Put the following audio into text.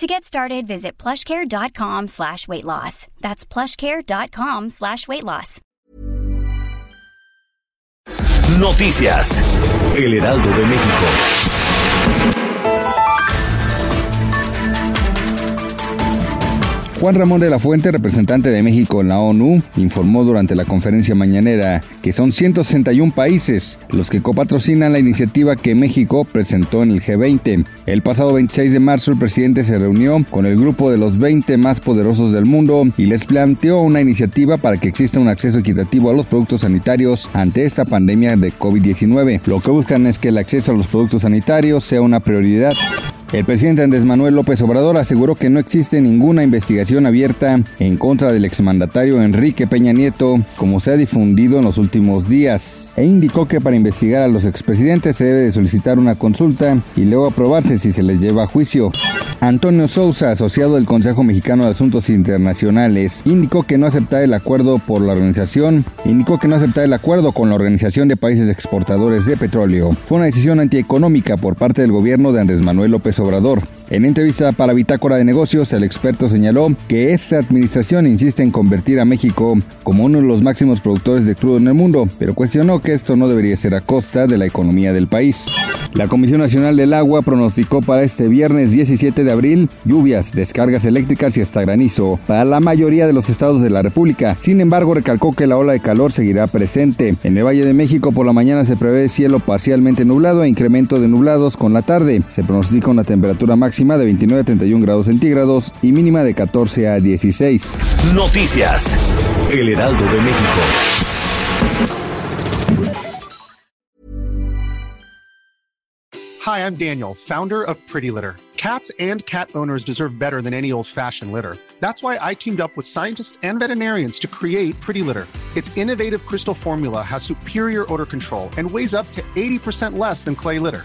To get started, visit plushcare.com slash weight loss. That's plushcare.com slash weight loss. Noticias. El Heraldo de México. Juan Ramón de la Fuente, representante de México en la ONU, informó durante la conferencia mañanera que son 161 países los que copatrocinan la iniciativa que México presentó en el G20. El pasado 26 de marzo el presidente se reunió con el grupo de los 20 más poderosos del mundo y les planteó una iniciativa para que exista un acceso equitativo a los productos sanitarios ante esta pandemia de COVID-19. Lo que buscan es que el acceso a los productos sanitarios sea una prioridad el presidente Andrés Manuel López Obrador aseguró que no existe ninguna investigación abierta en contra del exmandatario Enrique Peña Nieto, como se ha difundido en los últimos días, e indicó que para investigar a los expresidentes se debe de solicitar una consulta y luego aprobarse si se les lleva a juicio. Antonio Sousa, asociado del Consejo Mexicano de Asuntos Internacionales, indicó que no acepta el acuerdo por la organización, indicó que no acepta el acuerdo con la Organización de Países Exportadores de Petróleo. Fue una decisión antieconómica por parte del gobierno de Andrés Manuel López Obrador. En entrevista para Bitácora de Negocios, el experto señaló que esta administración insiste en convertir a México como uno de los máximos productores de crudo en el mundo, pero cuestionó que esto no debería ser a costa de la economía del país. La Comisión Nacional del Agua pronosticó para este viernes 17 de abril lluvias, descargas eléctricas y hasta granizo para la mayoría de los estados de la República. Sin embargo, recalcó que la ola de calor seguirá presente. En el Valle de México por la mañana se prevé cielo parcialmente nublado e incremento de nublados con la tarde. Se pronostica una temperatura máxima de 29 a 31 grados centígrados y mínima de 14 a 16. Noticias. El Heraldo de México. Hi, I'm Daniel, founder of Pretty Litter. Cats and cat owners deserve better than any old-fashioned litter. That's why I teamed up with scientists and veterinarians to create Pretty Litter. Its innovative crystal formula has superior odor control and weighs up to 80% less than clay litter.